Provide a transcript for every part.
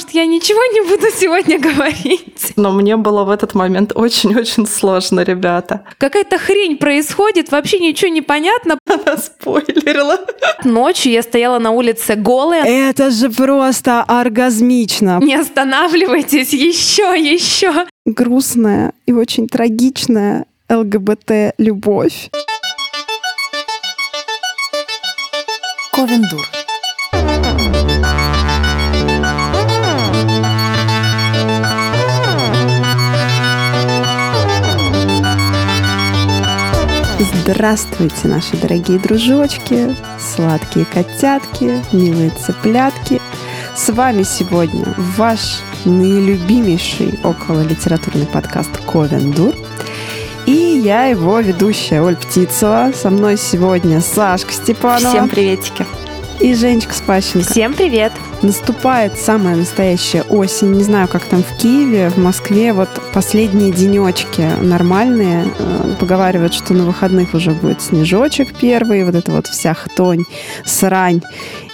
может, я ничего не буду сегодня говорить. Но мне было в этот момент очень-очень сложно, ребята. Какая-то хрень происходит, вообще ничего не понятно. Она спойлерила. Ночью я стояла на улице голая. Это же просто оргазмично. Не останавливайтесь, еще, еще. Грустная и очень трагичная ЛГБТ-любовь. Ковендур. Здравствуйте, наши дорогие дружочки, сладкие котятки, милые цыплятки. С вами сегодня ваш наилюбимейший около литературный подкаст Ковендур. И я его ведущая Оль Птицова. Со мной сегодня Сашка Степанова. Всем приветики. И Женечка Спащенко. Всем привет. Наступает самая настоящая осень. Не знаю, как там в Киеве, в Москве. Вот последние денечки нормальные. Э, поговаривают, что на выходных уже будет снежочек первый. Вот это вот вся хтонь, срань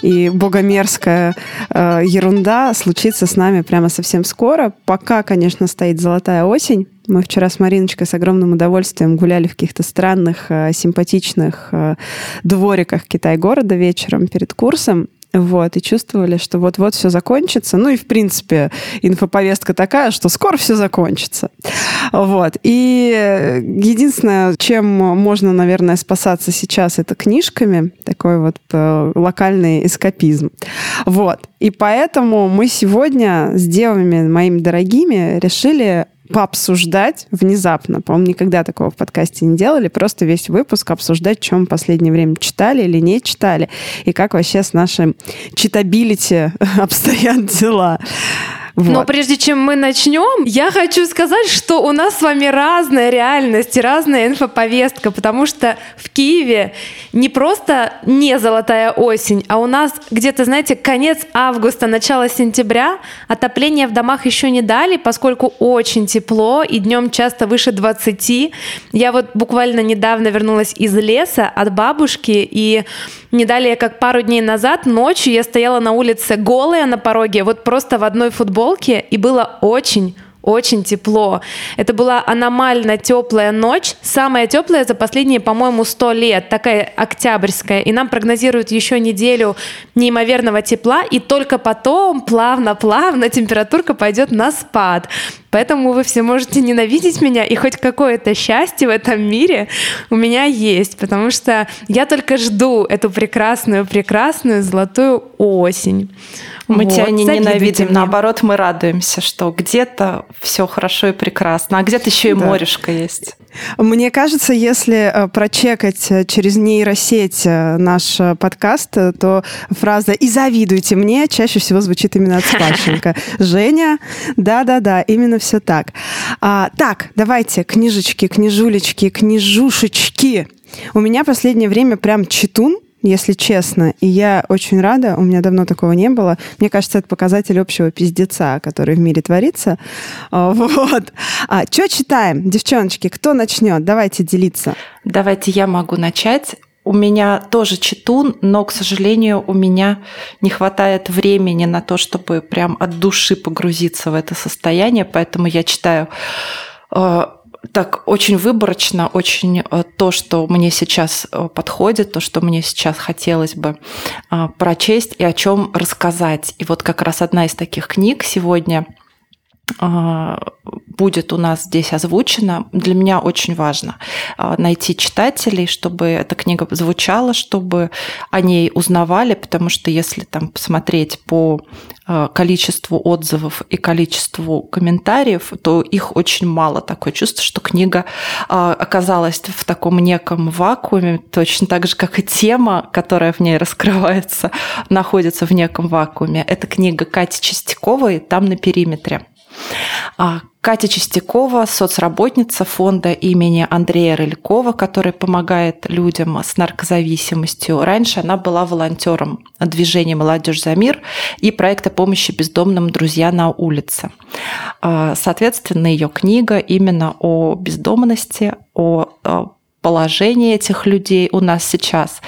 и богомерзкая э, ерунда случится с нами прямо совсем скоро. Пока, конечно, стоит золотая осень. Мы вчера с Мариночкой с огромным удовольствием гуляли в каких-то странных, э, симпатичных э, двориках Китай-города вечером перед курсом. Вот, и чувствовали, что вот-вот все закончится. Ну и, в принципе, инфоповестка такая, что скоро все закончится. Вот. И единственное, чем можно, наверное, спасаться сейчас, это книжками. Такой вот э, локальный эскапизм. Вот. И поэтому мы сегодня с девами моими дорогими решили пообсуждать внезапно. По-моему, никогда такого в подкасте не делали. Просто весь выпуск обсуждать, чем в последнее время читали или не читали, и как вообще с нашим читабилити обстоят дела. Вот. Но прежде чем мы начнем, я хочу сказать, что у нас с вами разная реальность и разная инфоповестка, потому что в Киеве не просто не золотая осень, а у нас где-то, знаете, конец августа, начало сентября, отопление в домах еще не дали, поскольку очень тепло и днем часто выше 20. Я вот буквально недавно вернулась из леса от бабушки, и не далее, как пару дней назад, ночью я стояла на улице голая на пороге, вот просто в одной футболке, и было очень очень тепло. Это была аномально теплая ночь, самая теплая за последние, по-моему, сто лет, такая октябрьская. И нам прогнозируют еще неделю неимоверного тепла, и только потом плавно-плавно температурка пойдет на спад. Поэтому вы все можете ненавидеть меня, и хоть какое-то счастье в этом мире у меня есть, потому что я только жду эту прекрасную, прекрасную золотую осень. Мы вот. тебя не ненавидим, мне. наоборот, мы радуемся, что где-то все хорошо и прекрасно, а где-то еще и да. морешка есть. Мне кажется, если э, прочекать э, через нейросеть э, наш подкаст, то фраза «и завидуйте мне» чаще всего звучит именно от Спащенко. Женя, да-да-да, именно все так. А, так, давайте, книжечки, книжулечки, книжушечки. У меня последнее время прям читун, если честно. И я очень рада, у меня давно такого не было. Мне кажется, это показатель общего пиздеца, который в мире творится. А, вот. А что читаем? Девчоночки, кто начнет? Давайте делиться. Давайте я могу начать. У меня тоже читун, но, к сожалению, у меня не хватает времени на то, чтобы прям от души погрузиться в это состояние, поэтому я читаю э, так очень выборочно, очень э, то, что мне сейчас э, подходит, то, что мне сейчас хотелось бы э, прочесть и о чем рассказать. И вот как раз одна из таких книг сегодня будет у нас здесь озвучена. Для меня очень важно найти читателей, чтобы эта книга звучала, чтобы о ней узнавали, потому что если там посмотреть по Э, количеству отзывов и количеству комментариев, то их очень мало. Такое чувство, что книга оказалась в таком неком вакууме, точно так же, как и тема, которая в ней раскрывается, находится в неком вакууме. Это книга Кати Чистяковой «Там на периметре». А, Катя Чистякова, соцработница фонда имени Андрея Рылькова, который помогает людям с наркозависимостью. Раньше она была волонтером движения «Молодежь за мир» и проекта помощи бездомным «Друзья на улице». А, соответственно, ее книга именно о бездомности, о положение этих людей у нас сейчас.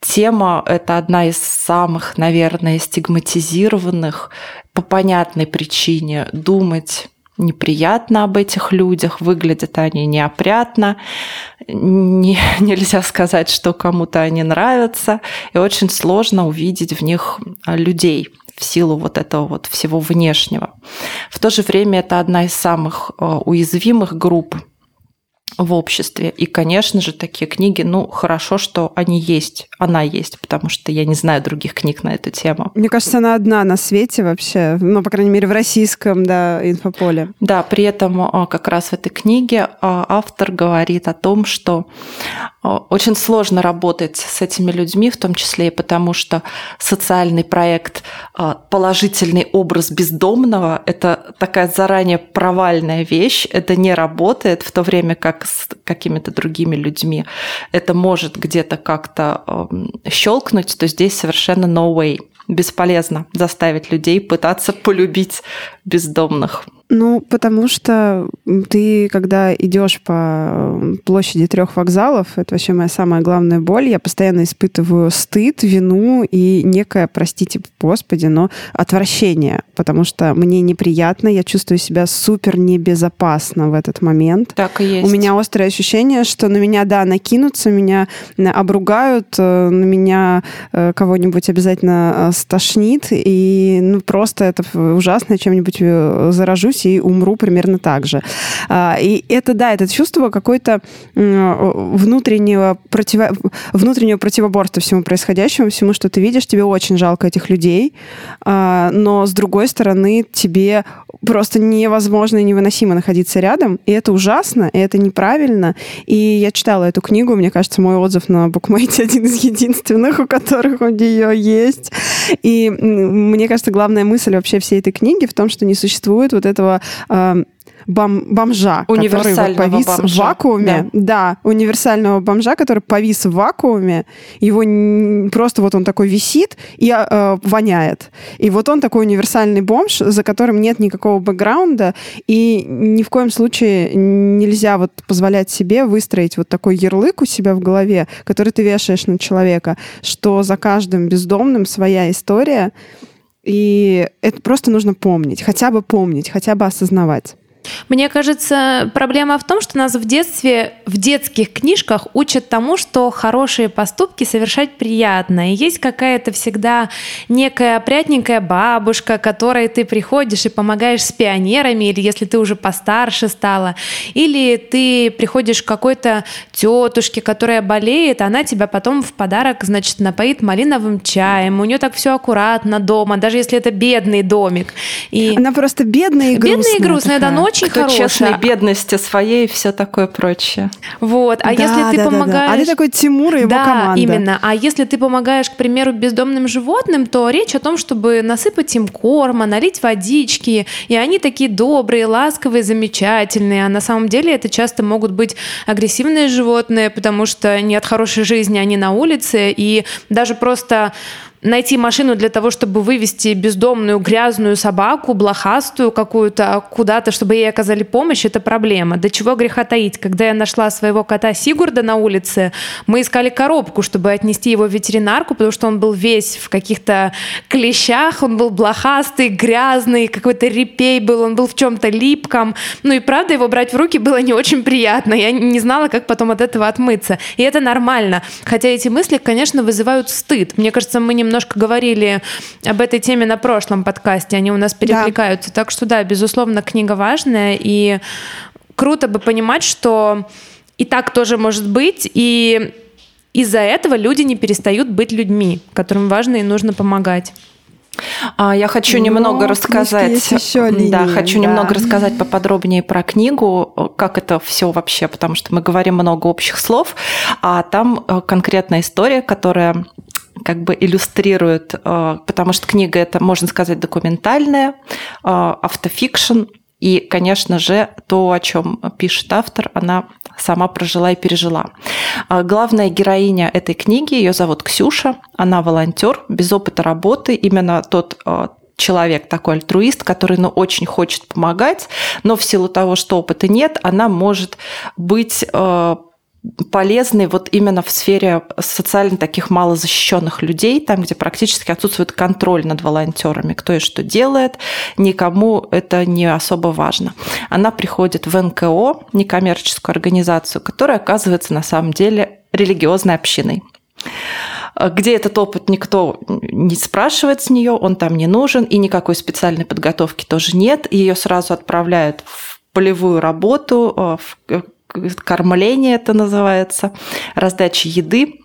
Тема – это одна из самых, наверное, стигматизированных по понятной причине. Думать неприятно об этих людях, выглядят они неопрятно, не, нельзя сказать, что кому-то они нравятся, и очень сложно увидеть в них людей в силу вот этого вот всего внешнего. В то же время это одна из самых э, уязвимых групп в обществе. И, конечно же, такие книги, ну, хорошо, что они есть, она есть, потому что я не знаю других книг на эту тему. Мне кажется, она одна на свете вообще, ну, по крайней мере, в российском, да, инфополе. Да, при этом а, как раз в этой книге а, автор говорит о том, что а, очень сложно работать с этими людьми, в том числе и потому, что социальный проект «Положительный образ бездомного» — это такая заранее провальная вещь, это не работает, в то время как с какими-то другими людьми это может где-то как-то э, щелкнуть, то здесь совершенно no way. Бесполезно заставить людей пытаться полюбить бездомных. Ну, потому что ты, когда идешь по площади трех вокзалов, это вообще моя самая главная боль, я постоянно испытываю стыд, вину и некое, простите, господи, но отвращение, потому что мне неприятно, я чувствую себя супер небезопасно в этот момент. Так и есть. У меня острое ощущение, что на меня, да, накинутся, меня обругают, э, на меня э, кого-нибудь обязательно э, стошнит, и ну, просто это ужасно, чем-нибудь заражусь, и умру примерно так же. А, и это, да, это чувство какой-то внутреннего, противо... внутреннего противоборства всему происходящему, всему, что ты видишь, тебе очень жалко этих людей, а, но с другой стороны тебе просто невозможно и невыносимо находиться рядом, и это ужасно, и это неправильно. И я читала эту книгу, мне кажется, мой отзыв на букмейте один из единственных, у которых у нее есть. И мне кажется, главная мысль вообще всей этой книги в том, что не существует вот этого э, бом, бомжа, который повис бомжа. в вакууме. Да. да, универсального бомжа, который повис в вакууме. Его просто вот он такой висит и э, воняет. И вот он такой универсальный бомж, за которым нет никакого бэкграунда, и ни в коем случае нельзя вот позволять себе выстроить вот такой ярлык у себя в голове, который ты вешаешь на человека, что за каждым бездомным своя история, и это просто нужно помнить, хотя бы помнить, хотя бы осознавать. Мне кажется, проблема в том, что нас в детстве, в детских книжках учат тому, что хорошие поступки совершать приятно. И есть какая-то всегда некая опрятненькая бабушка, которой ты приходишь и помогаешь с пионерами, или если ты уже постарше стала, или ты приходишь к какой-то тетушке, которая болеет, она тебя потом в подарок, значит, напоит малиновым чаем. У нее так все аккуратно дома, даже если это бедный домик. И... Она просто бедная и грустная. Бедная и грустная, такая. да, очень Кто хорошая. честной бедности своей и все такое прочее. Вот. А да, если ты да, помогаешь... Да, да. А ты такой Тимур и его да, команда. именно. А если ты помогаешь, к примеру, бездомным животным, то речь о том, чтобы насыпать им корма, налить водички. И они такие добрые, ласковые, замечательные. А на самом деле это часто могут быть агрессивные животные, потому что не от хорошей жизни они на улице. И даже просто найти машину для того, чтобы вывести бездомную грязную собаку, блохастую какую-то куда-то, чтобы ей оказали помощь, это проблема. До чего греха таить? Когда я нашла своего кота Сигурда на улице, мы искали коробку, чтобы отнести его в ветеринарку, потому что он был весь в каких-то клещах, он был блохастый, грязный, какой-то репей был, он был в чем-то липком. Ну и правда, его брать в руки было не очень приятно. Я не знала, как потом от этого отмыться. И это нормально. Хотя эти мысли, конечно, вызывают стыд. Мне кажется, мы немного немножко говорили об этой теме на прошлом подкасте, они у нас перекликаются. Да. Так что да, безусловно, книга важная, и круто бы понимать, что и так тоже может быть, и из-за этого люди не перестают быть людьми, которым важно и нужно помогать. А, я хочу Но немного рассказать. Еще линии, да, хочу да. немного рассказать поподробнее про книгу, как это все вообще, потому что мы говорим много общих слов, а там э, конкретная история, которая как бы иллюстрирует, э, потому что книга это, можно сказать, документальная, э, автофикшн, и, конечно же, то, о чем пишет автор, она сама прожила и пережила. Э, главная героиня этой книги, ее зовут Ксюша, она волонтер, без опыта работы, именно тот человек, такой альтруист, который ну, очень хочет помогать, но в силу того, что опыта нет, она может быть полезный вот именно в сфере социально таких малозащищенных людей, там, где практически отсутствует контроль над волонтерами, кто и что делает, никому это не особо важно. Она приходит в НКО, некоммерческую организацию, которая оказывается на самом деле религиозной общиной где этот опыт никто не спрашивает с нее, он там не нужен, и никакой специальной подготовки тоже нет. Ее сразу отправляют в полевую работу, э, в кормление это называется, раздача еды,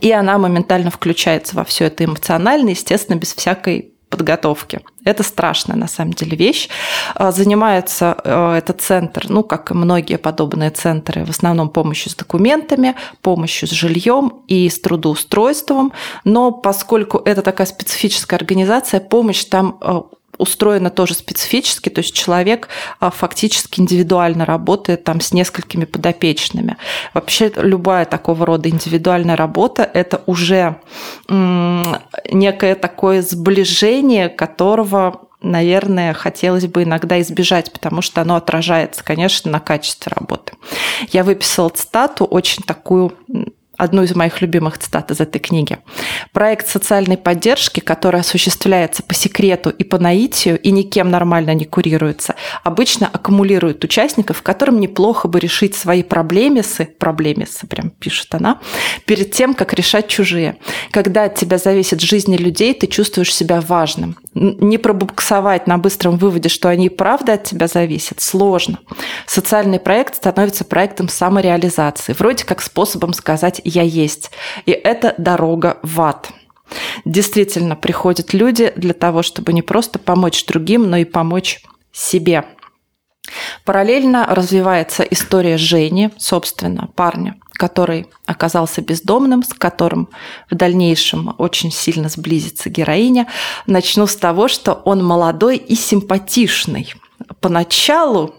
и она моментально включается во все это эмоционально, естественно, без всякой подготовки. Это страшная, на самом деле, вещь. А, занимается э, этот центр, ну, как и многие подобные центры, в основном помощью с документами, помощью с жильем и с трудоустройством. Но поскольку это такая специфическая организация, помощь там э, устроено тоже специфически, то есть человек а, фактически индивидуально работает там с несколькими подопечными. Вообще любая такого рода индивидуальная работа – это уже некое такое сближение, которого наверное, хотелось бы иногда избежать, потому что оно отражается, конечно, на качестве работы. Я выписала цитату очень такую одну из моих любимых цитат из этой книги. Проект социальной поддержки, который осуществляется по секрету и по наитию и никем нормально не курируется, обычно аккумулирует участников, которым неплохо бы решить свои проблемисы, проблемисы, прям пишет она, перед тем, как решать чужие. Когда от тебя зависит жизни людей, ты чувствуешь себя важным. Не пробуксовать на быстром выводе, что они правда от тебя зависят, сложно. Социальный проект становится проектом самореализации, вроде как способом сказать я есть. И это дорога в ад. Действительно, приходят люди для того, чтобы не просто помочь другим, но и помочь себе. Параллельно развивается история Жени, собственно, парня, который оказался бездомным, с которым в дальнейшем очень сильно сблизится героиня. Начну с того, что он молодой и симпатичный. Поначалу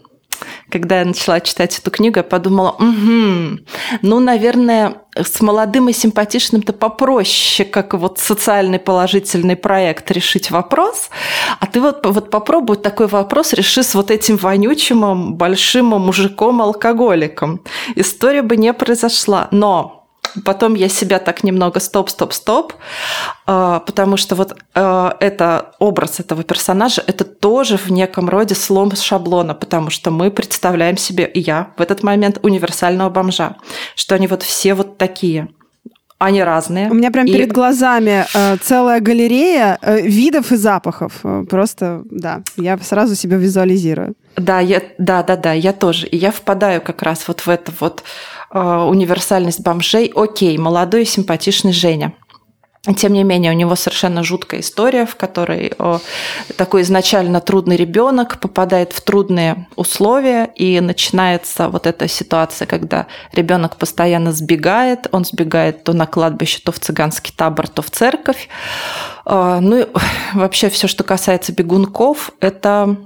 когда я начала читать эту книгу, я подумала, угу, ну, наверное, с молодым и симпатичным-то попроще, как вот социальный положительный проект решить вопрос, а ты вот, вот попробуй такой вопрос реши с вот этим вонючим большим мужиком-алкоголиком. История бы не произошла. Но Потом я себя так немного стоп-стоп-стоп, а, потому что вот а, это образ этого персонажа, это тоже в неком роде слом шаблона, потому что мы представляем себе, и я в этот момент, универсального бомжа, что они вот все вот такие – они разные. У меня прям и... перед глазами э, целая галерея э, видов и запахов. Э, просто, да, я сразу себя визуализирую. Да, я, да, да, да, я тоже. И я впадаю как раз вот в это вот универсальность бомжей. Окей, молодой симпатичный Женя. Тем не менее, у него совершенно жуткая история, в которой такой изначально трудный ребенок попадает в трудные условия, и начинается вот эта ситуация, когда ребенок постоянно сбегает, он сбегает то на кладбище, то в цыганский табор, то в церковь. Ну и вообще все, что касается бегунков, это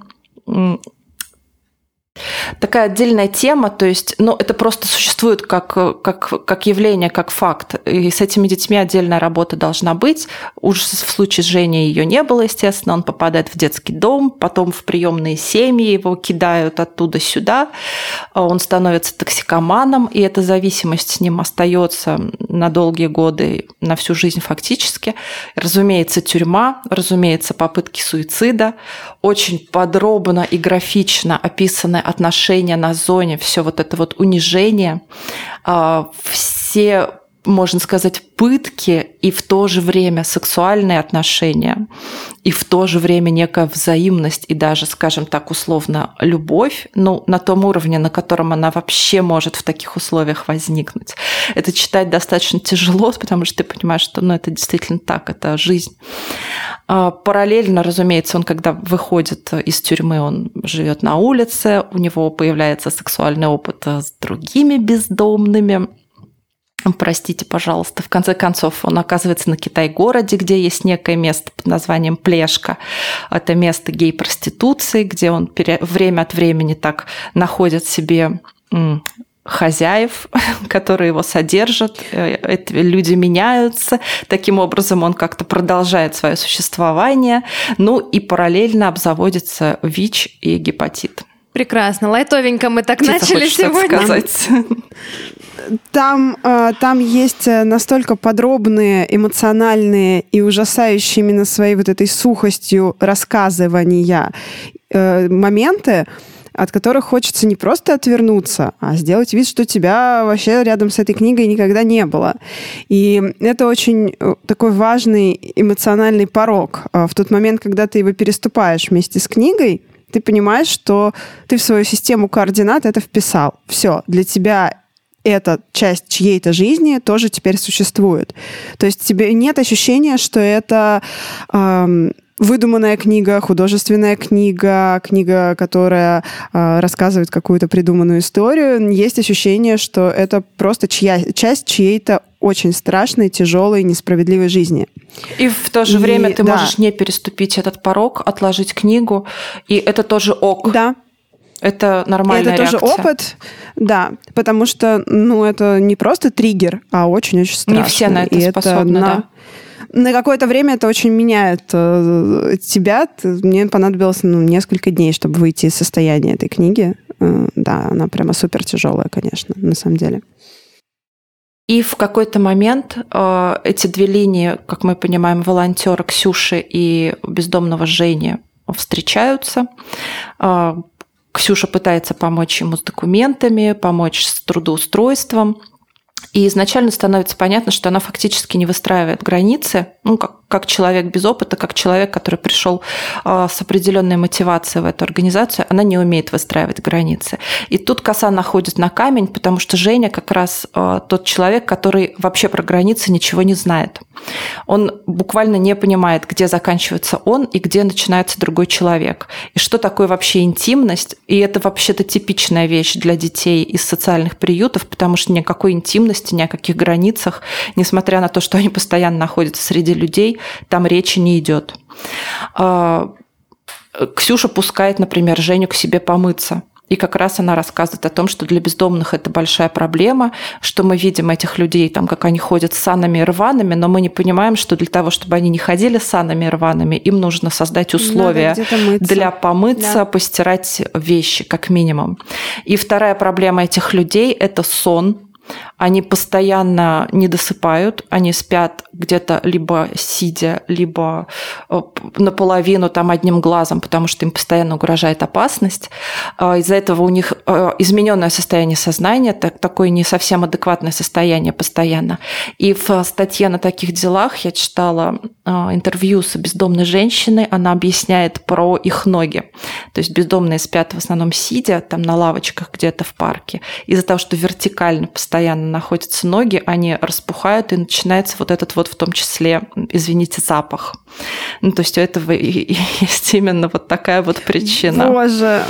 такая отдельная тема, то есть, ну, это просто существует как, как, как явление, как факт. И с этими детьми отдельная работа должна быть. Уж в случае с Женей ее не было, естественно. Он попадает в детский дом, потом в приемные семьи, его кидают оттуда сюда. Он становится токсикоманом, и эта зависимость с ним остается на долгие годы, на всю жизнь фактически. Разумеется, тюрьма, разумеется, попытки суицида. Очень подробно и графично описаны отношения на зоне, все вот это вот унижение, а, все можно сказать, пытки и в то же время сексуальные отношения, и в то же время некая взаимность и даже, скажем так, условно, любовь, ну, на том уровне, на котором она вообще может в таких условиях возникнуть. Это читать достаточно тяжело, потому что ты понимаешь, что ну, это действительно так, это жизнь. А, параллельно, разумеется, он, когда выходит из тюрьмы, он живет на улице, у него появляется сексуальный опыт с другими бездомными, простите, пожалуйста. В конце концов, он оказывается на Китай-городе, где есть некое место под названием Плешка. Это место гей-проституции, где он время от времени так находит себе хозяев, которые его содержат, э, эти люди меняются, таким образом он как-то продолжает свое существование, ну и параллельно обзаводится ВИЧ и гепатит. Прекрасно. Лайтовенько мы так Птица начали сегодня. Сказать. Там, э, там есть э, настолько подробные, эмоциональные и ужасающие именно своей вот этой сухостью рассказывания э, моменты, от которых хочется не просто отвернуться, а сделать вид, что тебя вообще рядом с этой книгой никогда не было. И это очень такой важный эмоциональный порог. В тот момент, когда ты его переступаешь вместе с книгой, ты понимаешь, что ты в свою систему координат это вписал. Все, для тебя эта часть чьей-то жизни тоже теперь существует. То есть тебе нет ощущения, что это эм, выдуманная книга, художественная книга, книга, которая э, рассказывает какую-то придуманную историю. Есть ощущение, что это просто чья, часть чьей-то очень страшной, тяжелой, несправедливой жизни. И в то же и, время ты да. можешь не переступить этот порог, отложить книгу, и это тоже ок. Да. Это нормальная Это реакция. тоже опыт, да, потому что, ну, это не просто триггер, а очень-очень страшно. Не все на это и способны, это на... да на какое-то время это очень меняет э, тебя. Мне понадобилось ну, несколько дней, чтобы выйти из состояния этой книги. Э, да, она прямо супер тяжелая, конечно, на самом деле. И в какой-то момент э, эти две линии, как мы понимаем, волонтера Ксюши и бездомного Жени встречаются. Э, Ксюша пытается помочь ему с документами, помочь с трудоустройством. И изначально становится понятно, что она фактически не выстраивает границы, ну, как, как человек без опыта, как человек, который пришел э, с определенной мотивацией в эту организацию, она не умеет выстраивать границы. И тут коса находит на камень, потому что Женя как раз э, тот человек, который вообще про границы ничего не знает. Он буквально не понимает, где заканчивается он и где начинается другой человек. И что такое вообще интимность. И это вообще-то типичная вещь для детей из социальных приютов, потому что никакой интимности, ни о каких границах, несмотря на то, что они постоянно находятся среди людей, там речи не идет. А, Ксюша пускает, например, Женю к себе помыться. И как раз она рассказывает о том, что для бездомных это большая проблема, что мы видим этих людей, там, как они ходят с санами и рваными, но мы не понимаем, что для того, чтобы они не ходили с санами и рваными, им нужно создать условия для помыться, да. постирать вещи, как минимум. И вторая проблема этих людей – это сон, они постоянно не досыпают, они спят где-то либо сидя, либо э, наполовину там одним глазом, потому что им постоянно угрожает опасность. А из-за этого у них э, измененное состояние сознания, такое не совсем адекватное состояние постоянно. И в статье на таких делах я читала э, интервью с бездомной женщиной, она объясняет про их ноги. То есть бездомные спят в основном сидя, там на лавочках где-то в парке. Из-за того, что вертикально постоянно находятся ноги, они распухают, и начинается вот этот вот в том числе, извините, запах. Ну, то есть у этого есть именно вот такая вот причина. Боже,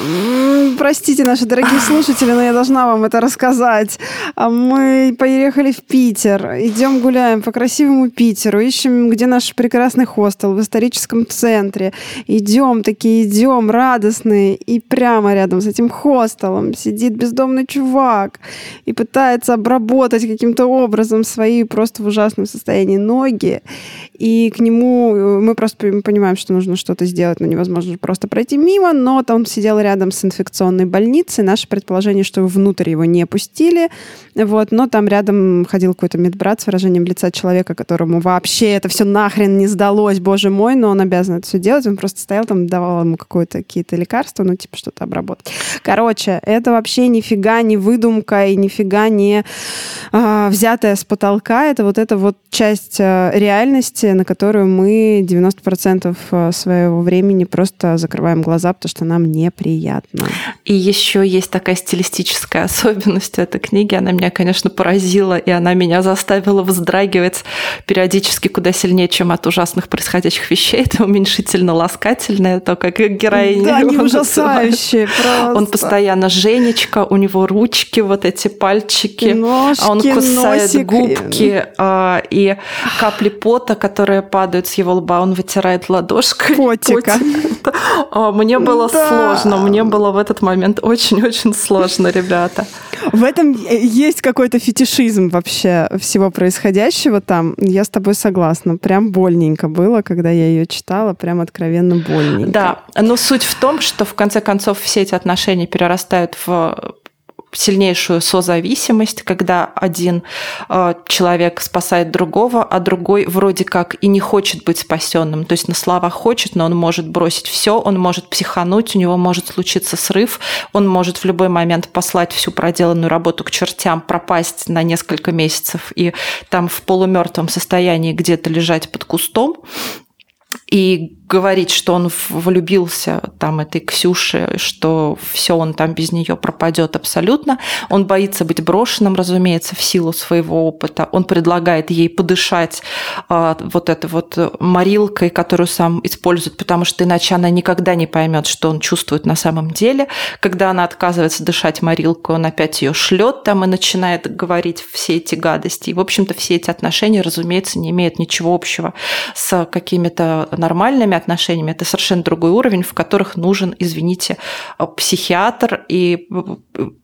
простите, наши дорогие слушатели, но я должна вам это рассказать. А мы поехали в Питер, идем гуляем по красивому Питеру, ищем, где наш прекрасный хостел в историческом центре. Идем такие, идем радостные, и прямо рядом с этим хостелом сидит бездомный чувак и пытается обработать каким-то образом свои просто в ужасном состоянии ноги. И к нему э, мы просто понимаем, что нужно что-то сделать, но невозможно просто пройти мимо, но там сидел рядом с инфекционной больницей. Наше предположение, что внутрь его не пустили, вот, но там рядом ходил какой-то медбрат с выражением лица человека, которому вообще это все нахрен не сдалось, боже мой, но он обязан это все делать. Он просто стоял там, давал ему какое-то какие-то лекарства, ну, типа что-то обработать. Короче, это вообще нифига не выдумка и нифига не взятая с потолка. Это вот эта вот часть а, реальности, на которую мы 90% а, своего времени просто закрываем глаза, потому что нам неприятно. И еще есть такая стилистическая особенность этой книги. Она меня, конечно, поразила, и она меня заставила вздрагивать периодически куда сильнее, чем от ужасных происходящих вещей. Это уменьшительно-ласкательное, то, как героиня Да, ужасающее просто. Он постоянно Женечка, у него ручки, вот эти пальчики, Ножки, а он кусает носик. губки, а, и капли пота, которые падают с его лба, он вытирает ладошкой. Котика. А, мне было сложно, мне было в этот момент очень-очень сложно, ребята. В этом есть какой-то фетишизм вообще всего происходящего там. Я с тобой согласна. Прям больненько было, когда я ее читала, прям откровенно больненько. Да, но суть в том, что в конце концов все эти отношения перерастают в сильнейшую созависимость, когда один э, человек спасает другого, а другой вроде как и не хочет быть спасенным. То есть на словах хочет, но он может бросить все, он может психануть, у него может случиться срыв, он может в любой момент послать всю проделанную работу к чертям, пропасть на несколько месяцев и там в полумертвом состоянии где-то лежать под кустом. И говорить, что он влюбился там этой Ксюше, что все он там без нее пропадет абсолютно. Он боится быть брошенным, разумеется, в силу своего опыта. Он предлагает ей подышать а, вот этой вот морилкой, которую сам использует, потому что иначе она никогда не поймет, что он чувствует на самом деле. Когда она отказывается дышать морилкой, он опять ее шлет там и начинает говорить все эти гадости. И, в общем-то, все эти отношения, разумеется, не имеют ничего общего с какими-то нормальными отношениями, это совершенно другой уровень, в которых нужен, извините, психиатр и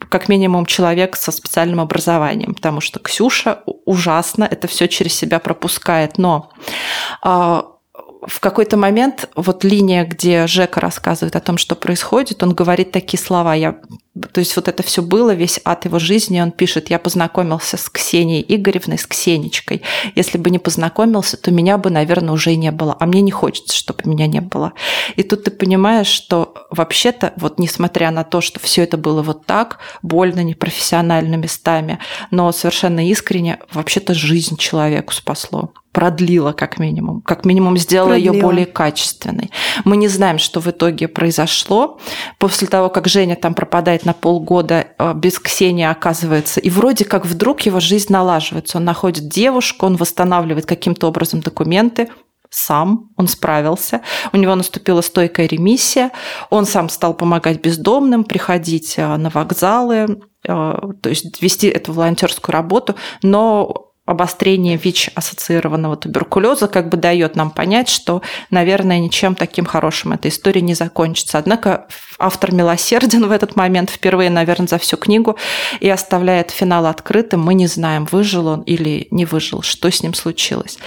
как минимум человек со специальным образованием, потому что Ксюша ужасно это все через себя пропускает. Но а, в какой-то момент вот линия, где Жека рассказывает о том, что происходит, он говорит такие слова. Я, то есть вот это все было, весь ад его жизни. Он пишет, я познакомился с Ксенией Игоревной, с Ксенечкой. Если бы не познакомился, то меня бы, наверное, уже и не было. А мне не хочется, чтобы меня не было. И тут ты понимаешь, что вообще-то, вот несмотря на то, что все это было вот так, больно, непрофессионально местами, но совершенно искренне, вообще-то жизнь человеку спасло продлила как минимум, как минимум сделала продлила. ее более качественной. Мы не знаем, что в итоге произошло. После того, как Женя там пропадает на полгода, э, без Ксении оказывается, и вроде как вдруг его жизнь налаживается. Он находит девушку, он восстанавливает каким-то образом документы, сам, он справился, у него наступила стойкая ремиссия, он сам стал помогать бездомным, приходить э, на вокзалы, э, то есть вести эту волонтерскую работу, но обострение ВИЧ-ассоциированного туберкулеза как бы дает нам понять, что, наверное, ничем таким хорошим эта история не закончится. Однако автор милосерден в этот момент впервые, наверное, за всю книгу и оставляет финал открытым. Мы не знаем, выжил он или не выжил, что с ним случилось.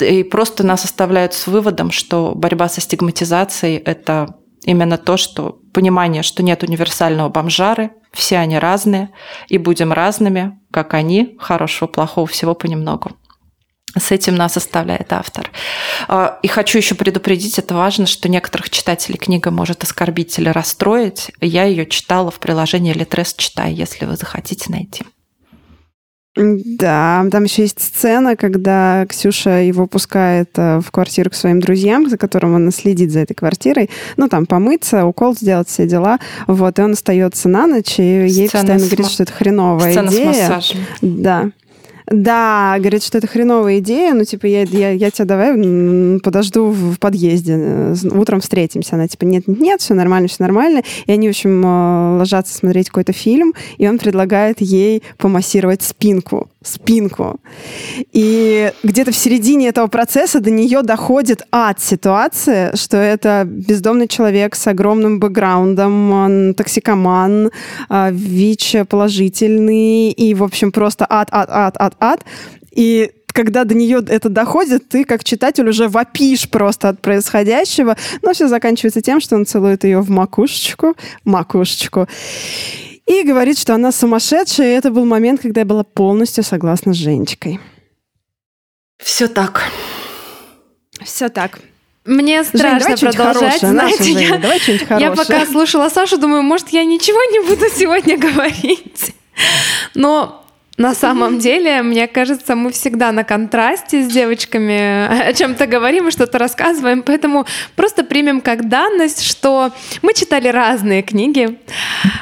И просто нас оставляют с выводом, что борьба со стигматизацией – это именно то, что понимание, что нет универсального бомжары, все они разные, и будем разными, как они, хорошего, плохого, всего понемногу. С этим нас оставляет автор. А, и хочу еще предупредить, это важно, что некоторых читателей книга может оскорбить или расстроить. Я ее читала в приложении Литрес «Читай», если вы захотите найти. Да, там еще есть сцена, когда Ксюша его пускает э, в квартиру к своим друзьям, за которым она следит за этой квартирой. Ну, там помыться, укол сделать, все дела. Вот, и он остается на ночь, и ей Сцена постоянно говорит, что это хреновая Сцена идея. С массажем. Да. Да, говорит, что это хреновая идея, ну, типа, я, я, я тебя давай подожду в подъезде, э, утром встретимся. Она, типа, нет, нет, все нормально, все нормально. И они, в общем, э, ложатся смотреть какой-то фильм, и он предлагает ей помассировать спинку спинку. И где-то в середине этого процесса до нее доходит ад ситуации, что это бездомный человек с огромным бэкграундом, он токсикоман, а, ВИЧ положительный, и, в общем, просто ад, ад, ад, ад, ад. И когда до нее это доходит, ты как читатель уже вопишь просто от происходящего. Но все заканчивается тем, что он целует ее в макушечку, макушечку и говорит, что она сумасшедшая, и это был момент, когда я была полностью согласна с Женечкой. Все так. Все так. Мне страшно Жень, продолжать. Хорошее, Знаете, я, давай я пока слушала Сашу, думаю, может, я ничего не буду сегодня говорить. Но на самом деле, мне кажется, мы всегда на контрасте с девочками о чем-то говорим и что-то рассказываем, поэтому просто примем как данность, что мы читали разные книги.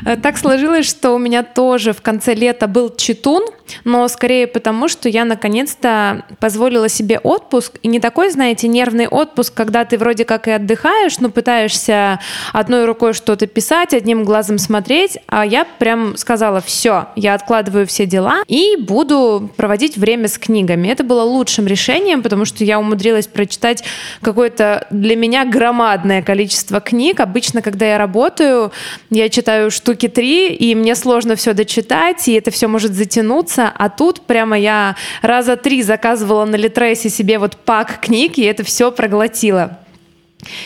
Э, так сложилось, что у меня тоже в конце лета был читун, но скорее потому, что я наконец-то позволила себе отпуск, и не такой, знаете, нервный отпуск, когда ты вроде как и отдыхаешь, но пытаешься одной рукой что-то писать, одним глазом смотреть, а я прям сказала, все, я откладываю все дела и буду проводить время с книгами. Это было лучшим решением, потому что я умудрилась прочитать какое-то для меня громадное количество книг. Обычно, когда я работаю, я читаю штуки три, и мне сложно все дочитать, и это все может затянуться, а тут прямо я раза три заказывала на Литресе себе вот пак книг, и это все проглотила.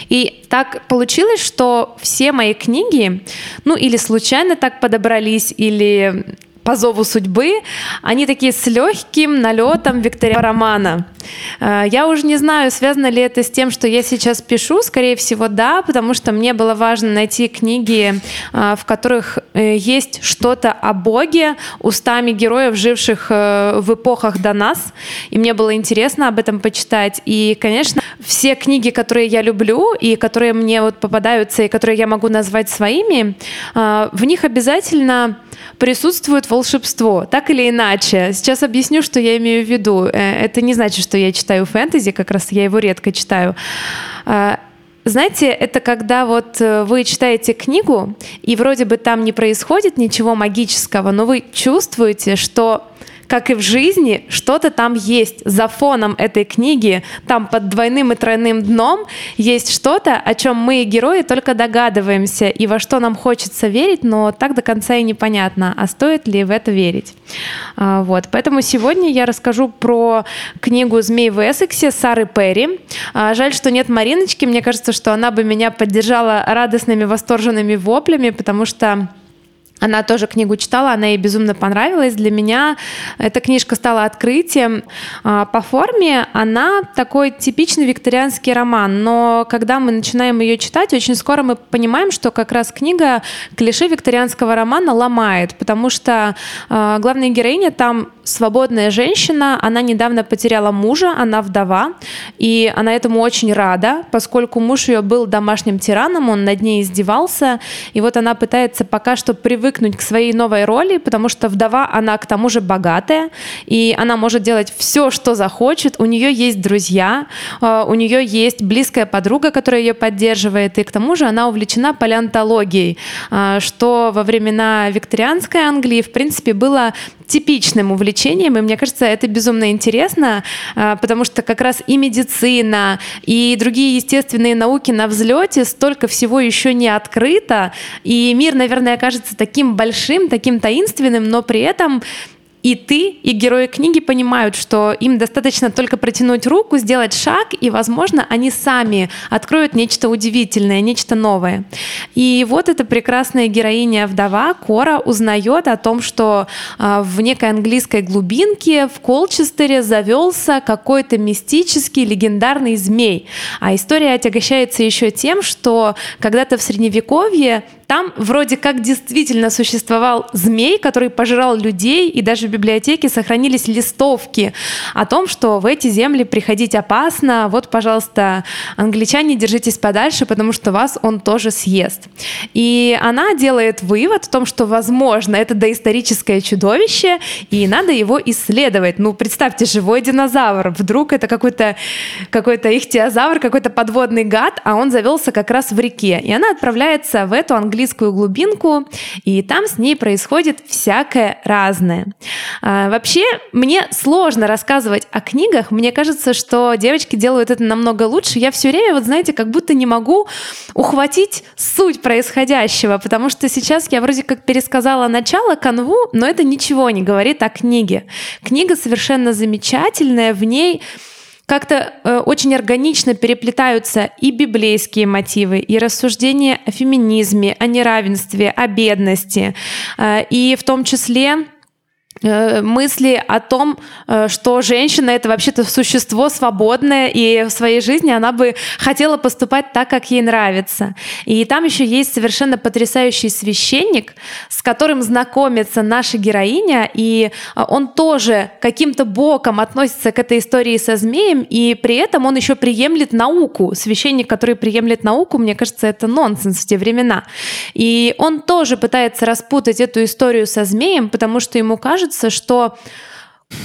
И так получилось, что все мои книги, ну или случайно так подобрались, или по зову судьбы, они такие с легким налетом викторианского романа. Э, я уже не знаю, связано ли это с тем, что я сейчас пишу, скорее всего, да, потому что мне было важно найти книги, э, в которых э, есть что-то о Боге устами героев, живших в эпохах до нас, и мне было интересно об этом почитать. И, конечно, все книги, которые я люблю и которые мне вот попадаются и которые я могу назвать своими, в них обязательно присутствует волшебство, так или иначе. Сейчас объясню, что я имею в виду. Э, это не значит, что я читаю фэнтези, как раз я его редко читаю. А, знаете, это когда вот э, вы читаете книгу, и вроде бы там не происходит ничего магического, но вы чувствуете, что как и в жизни, что-то там есть за фоном этой книги, там под двойным и тройным дном есть что-то, о чем мы, герои, только догадываемся, и во что нам хочется верить, но так до конца и непонятно, а стоит ли в это верить. А, вот, поэтому сегодня я расскажу про книгу «Змей в Эссексе» Сары Перри. А, жаль, что нет Мариночки, мне кажется, что она бы меня поддержала радостными, восторженными воплями, потому что она тоже книгу читала, она ей безумно понравилась. Для меня эта книжка стала открытием. А, по форме она такой типичный викторианский роман, но когда мы начинаем ее читать, очень скоро мы понимаем, что как раз книга клише викторианского романа ломает, потому что а, главная героиня там свободная женщина, она недавно потеряла мужа, она вдова, и она этому очень рада, поскольку муж ее был домашним тираном, он над ней издевался, и вот она пытается пока что привыкнуть к своей новой роли, потому что вдова, она к тому же богатая, и она может делать все, что захочет, у нее есть друзья, э, у нее есть близкая подруга, которая ее поддерживает, и к тому же она увлечена палеонтологией, э, что во времена викторианской Англии, в принципе, было типичным увлечением, и мне кажется, это безумно интересно, а, потому что как раз и медицина, и другие естественные науки на взлете, столько всего еще не открыто, и мир, наверное, кажется таким большим, таким таинственным, но при этом и ты, и герои книги понимают, что им достаточно только протянуть руку, сделать шаг, и, возможно, они сами откроют нечто удивительное, нечто новое. И вот эта прекрасная героиня-вдова Кора узнает о том, что э, в некой английской глубинке в Колчестере завелся какой-то мистический легендарный змей. А история отягощается еще тем, что когда-то в Средневековье там вроде как действительно существовал змей, который пожирал людей, и даже в библиотеке сохранились листовки о том, что в эти земли приходить опасно. Вот, пожалуйста, англичане, держитесь подальше, потому что вас он тоже съест. И она делает вывод о том, что, возможно, это доисторическое чудовище, и надо его исследовать. Ну, представьте, живой динозавр. Вдруг это какой-то какой ихтиозавр, какой-то подводный гад, а он завелся как раз в реке. И она отправляется в эту английскую английскую глубинку, и там с ней происходит всякое разное. А, вообще, мне сложно рассказывать о книгах. Мне кажется, что девочки делают это намного лучше. Я все время, вот знаете, как будто не могу ухватить суть происходящего, потому что сейчас я вроде как пересказала начало, канву, но это ничего не говорит о книге. Книга совершенно замечательная, в ней как-то э, очень органично переплетаются и библейские мотивы, и рассуждения о феминизме, о неравенстве, о бедности, э, и в том числе мысли о том, э, что женщина это вообще-то существо свободное, и в своей жизни она бы хотела поступать так, как ей нравится. И там еще есть совершенно потрясающий священник, с которым знакомится наша героиня, и э, он тоже каким-то боком относится к этой истории со змеем, и при этом он еще приемлет науку. Священник, который приемлет науку, мне кажется, это нонсенс в те времена. И он тоже пытается распутать эту историю со змеем, потому что ему кажется, кажется, что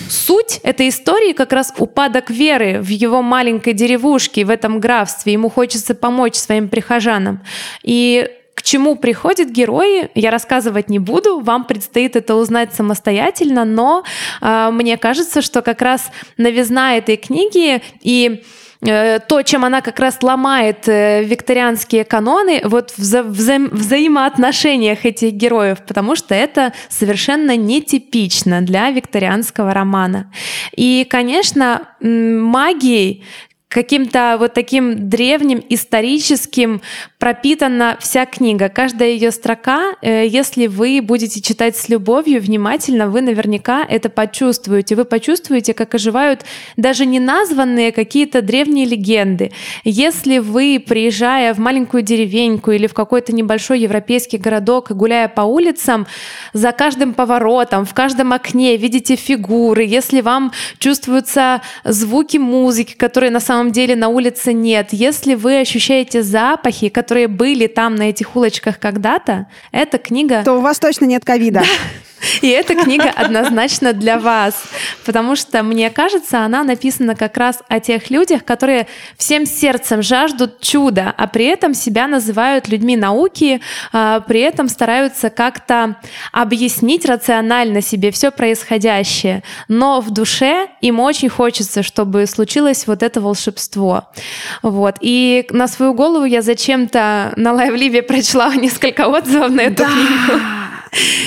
Суть этой истории как раз упадок веры в его маленькой деревушке, в этом графстве. Ему хочется помочь своим прихожанам. И к чему приходят герои, я рассказывать не буду, вам предстоит это узнать самостоятельно, но э, мне кажется, что как раз новизна этой книги и то, чем она как раз ломает э, викторианские каноны, вот в вза вза взаимоотношениях этих героев, потому что это совершенно нетипично для викторианского романа. И, конечно, магией каким-то вот таким древним историческим пропитана вся книга. Каждая ее строка, э, если вы будете читать с любовью, внимательно, вы наверняка это почувствуете. Вы почувствуете, как оживают даже не названные какие-то древние легенды. Если вы, приезжая в маленькую деревеньку или в какой-то небольшой европейский городок и гуляя по улицам, за каждым поворотом, в каждом окне видите фигуры, если вам чувствуются звуки музыки, которые на самом деле на улице нет, если вы ощущаете запахи, которые которые были там на этих улочках когда-то, эта книга... То у вас точно нет ковида. И эта книга однозначно для вас, потому что, мне кажется, она написана как раз о тех людях, которые всем сердцем жаждут чуда, а при этом себя называют людьми науки, а при этом стараются как-то объяснить рационально себе все происходящее. Но в душе им очень хочется, чтобы случилось вот это волшебство. Вот. И на свою голову я зачем-то на лайвливе прочла несколько отзывов на эту да. книгу.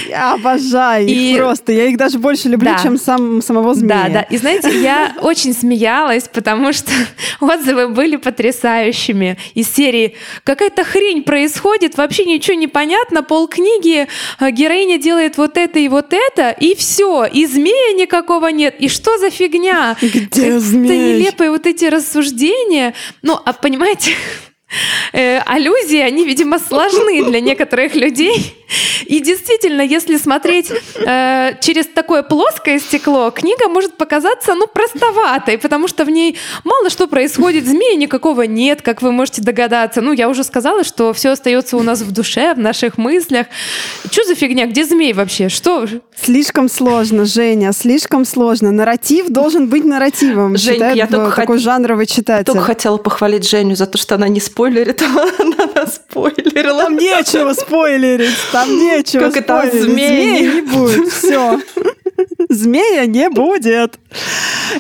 Я обожаю и... их просто. Я их даже больше люблю, да. чем сам, самого змея. Да, да. И знаете, я очень смеялась, потому что отзывы были потрясающими. Из серии «Какая-то хрень происходит, вообще ничего не понятно, полкниги, э, героиня делает вот это и вот это, и все, и змея никакого нет, и что за фигня?» Где змей? Это нелепые вот эти рассуждения. Ну, а понимаете, э, аллюзии, они, видимо, сложны для некоторых людей. И действительно, если смотреть э, через такое плоское стекло, книга может показаться, ну, простоватой, потому что в ней мало что происходит, змеи никакого нет, как вы можете догадаться. Ну, я уже сказала, что все остается у нас в душе, в наших мыслях. Что за фигня? Где змей вообще? Что? Слишком сложно, Женя, слишком сложно. Нарратив должен быть нарративом. Жень, я только такой хот... жанровый читатель. Только хотела похвалить Женю за то, что она не спойлерит, она нас спойлерила. Там нечего спойлерить, там нечего Как это змеи? Змеи не будет, все. Змея не будет.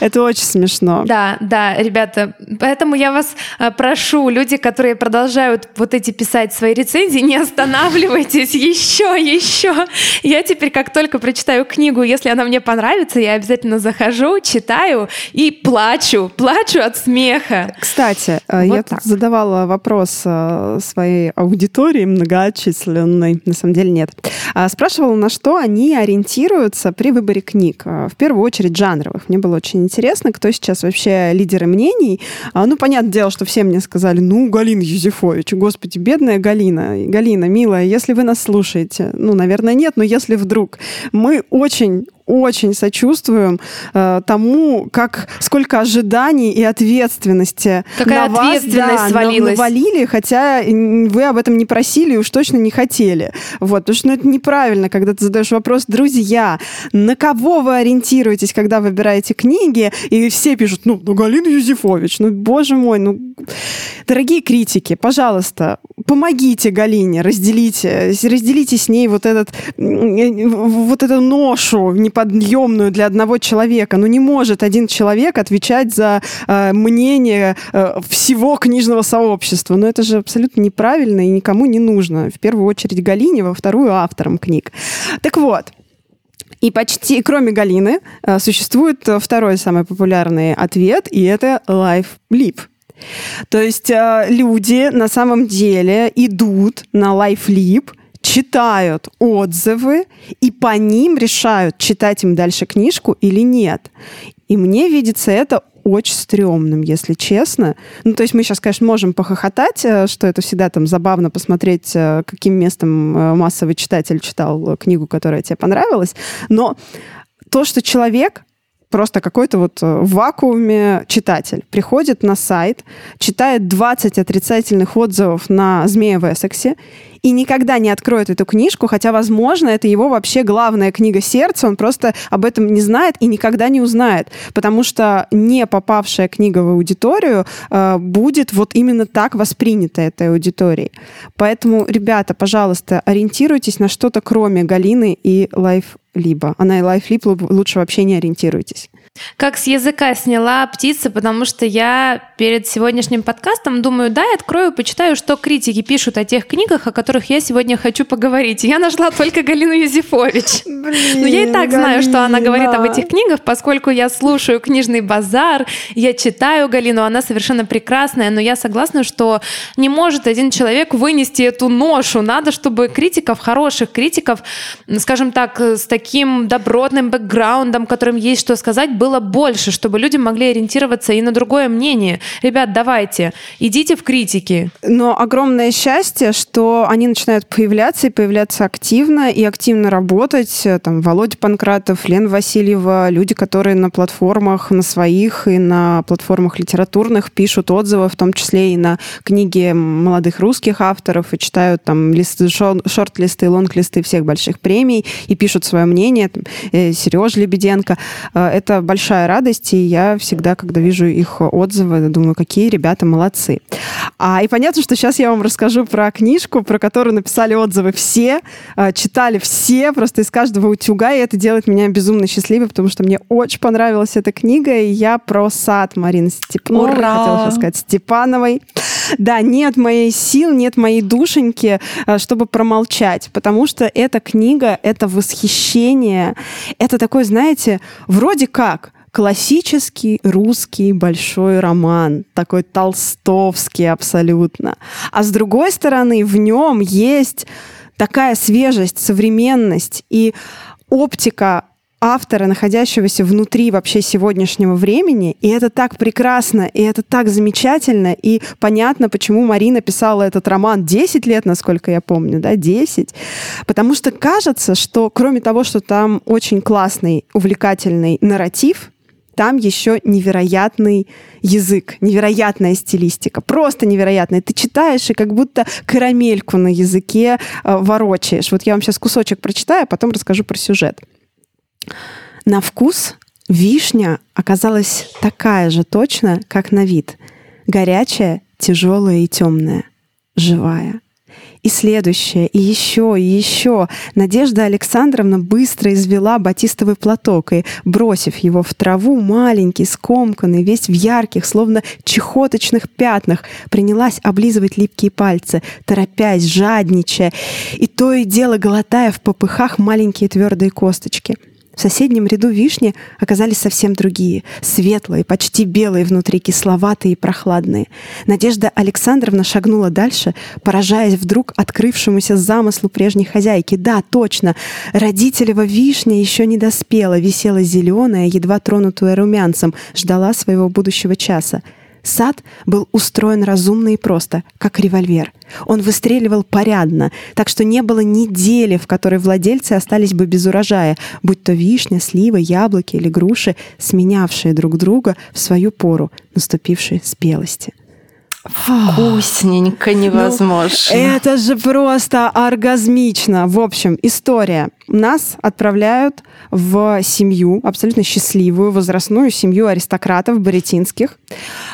Это очень смешно. Да, да, ребята, поэтому я вас э, прошу, люди, которые продолжают вот эти писать свои рецензии, не останавливайтесь еще, еще. Я теперь, как только прочитаю книгу, если она мне понравится, я обязательно захожу, читаю и плачу, плачу от смеха. Кстати, э, вот я так. тут задавала вопрос э, своей аудитории многочисленной, на самом деле нет. А, спрашивала, на что они ориентируются при выборе книг. В первую очередь жанровых. Мне было очень интересно, кто сейчас вообще лидеры мнений. А, ну, понятное дело, что все мне сказали, ну, Галина Юзефович, господи, бедная Галина. Галина, милая, если вы нас слушаете, ну, наверное, нет, но если вдруг, мы очень очень сочувствуем э, тому, как сколько ожиданий и ответственности Какая на ответственность вас да, свалилась. навалили, хотя вы об этом не просили и уж точно не хотели. Вот, потому что ну, это неправильно, когда ты задаешь вопрос, друзья, на кого вы ориентируетесь, когда выбираете книги, и все пишут, ну, ну Галина Юзефович, ну, боже мой, ну, дорогие критики, пожалуйста, помогите Галине, разделите, разделите с ней вот этот, вот эту ношу не неподъемную для одного человека. Ну не может один человек отвечать за э, мнение э, всего книжного сообщества. Но это же абсолютно неправильно и никому не нужно. В первую очередь Галине, во вторую авторам книг. Так вот, и почти, кроме Галины, э, существует второй самый популярный ответ, и это Life Leap. То есть э, люди на самом деле идут на Life Leap – читают отзывы и по ним решают, читать им дальше книжку или нет. И мне видится это очень стрёмным, если честно. Ну, то есть мы сейчас, конечно, можем похохотать, э, что это всегда там забавно посмотреть, э, каким местом э, массовый читатель читал книгу, которая тебе понравилась. Но то, что человек просто какой-то вот в вакууме читатель приходит на сайт, читает 20 отрицательных отзывов на «Змея в Эссексе» и никогда не откроет эту книжку, хотя, возможно, это его вообще главная книга сердца, он просто об этом не знает и никогда не узнает, потому что не попавшая книга в аудиторию э, будет вот именно так воспринята этой аудиторией. Поэтому, ребята, пожалуйста, ориентируйтесь на что-то кроме Галины и Life либо. А на Life Lib лучше вообще не ориентируйтесь. Как с языка сняла птица, потому что я перед сегодняшним подкастом думаю, да, я открою, почитаю, что критики пишут о тех книгах, о которых я сегодня хочу поговорить. я нашла только Галину Юзефович. Блин, Но я и так Галина. знаю, что она говорит об этих книгах, поскольку я слушаю книжный базар, я читаю Галину, она совершенно прекрасная, но я согласна, что не может один человек вынести эту ношу. Надо, чтобы критиков, хороших критиков, скажем так, с таким добротным бэкграундом, которым есть что сказать, было больше, чтобы люди могли ориентироваться и на другое мнение. Ребят, давайте, идите в критики. Но огромное счастье, что они начинают появляться и появляться активно, и активно работать. Там Володя Панкратов, Лен Васильева, люди, которые на платформах, на своих и на платформах литературных пишут отзывы, в том числе и на книги молодых русских авторов, и читают там листы, шорт-листы, лонг-листы всех больших премий, и пишут свое мнение. Э, Сереж Лебеденко. Э, это большая радость, и я всегда, когда вижу их отзывы, думаю, какие ребята молодцы. А, и понятно, что сейчас я вам расскажу про книжку, про которую написали отзывы все, а, читали все, просто из каждого утюга, и это делает меня безумно счастливой, потому что мне очень понравилась эта книга, и я про сад Марины Степановой, хотела сейчас сказать, Степановой. Да, нет моей сил, нет моей душеньки, а, чтобы промолчать, потому что эта книга — это восхищение, это такой, знаете, вроде как классический русский большой роман, такой толстовский абсолютно. А с другой стороны, в нем есть такая свежесть, современность и оптика автора, находящегося внутри вообще сегодняшнего времени, и это так прекрасно, и это так замечательно, и понятно, почему Марина писала этот роман 10 лет, насколько я помню, да, 10, потому что кажется, что кроме того, что там очень классный, увлекательный нарратив, там еще невероятный язык, невероятная стилистика, просто невероятная. Ты читаешь и как будто карамельку на языке э, ворочаешь. Вот я вам сейчас кусочек прочитаю, а потом расскажу про сюжет. На вкус вишня оказалась такая же точно, как на вид. Горячая, тяжелая и темная, живая. И следующее, и еще, и еще. Надежда Александровна быстро извела батистовый платок и, бросив его в траву, маленький, скомканный, весь в ярких, словно чехоточных пятнах, принялась облизывать липкие пальцы, торопясь, жадничая, и то и дело глотая в попыхах маленькие твердые косточки — в соседнем ряду вишни оказались совсем другие, светлые, почти белые внутри, кисловатые и прохладные. Надежда Александровна шагнула дальше, поражаясь вдруг открывшемуся замыслу прежней хозяйки. Да, точно, родителева вишня еще не доспела, висела зеленая, едва тронутая румянцем, ждала своего будущего часа. Сад был устроен разумно и просто, как револьвер. Он выстреливал порядно, так что не было недели, в которой владельцы остались бы без урожая, будь то вишня, слива, яблоки или груши, сменявшие друг друга в свою пору наступившей спелости. Вкусненько ну, невозможно. Ну, это же просто оргазмично. В общем, история. Нас отправляют в семью, абсолютно счастливую, возрастную семью аристократов баритинских.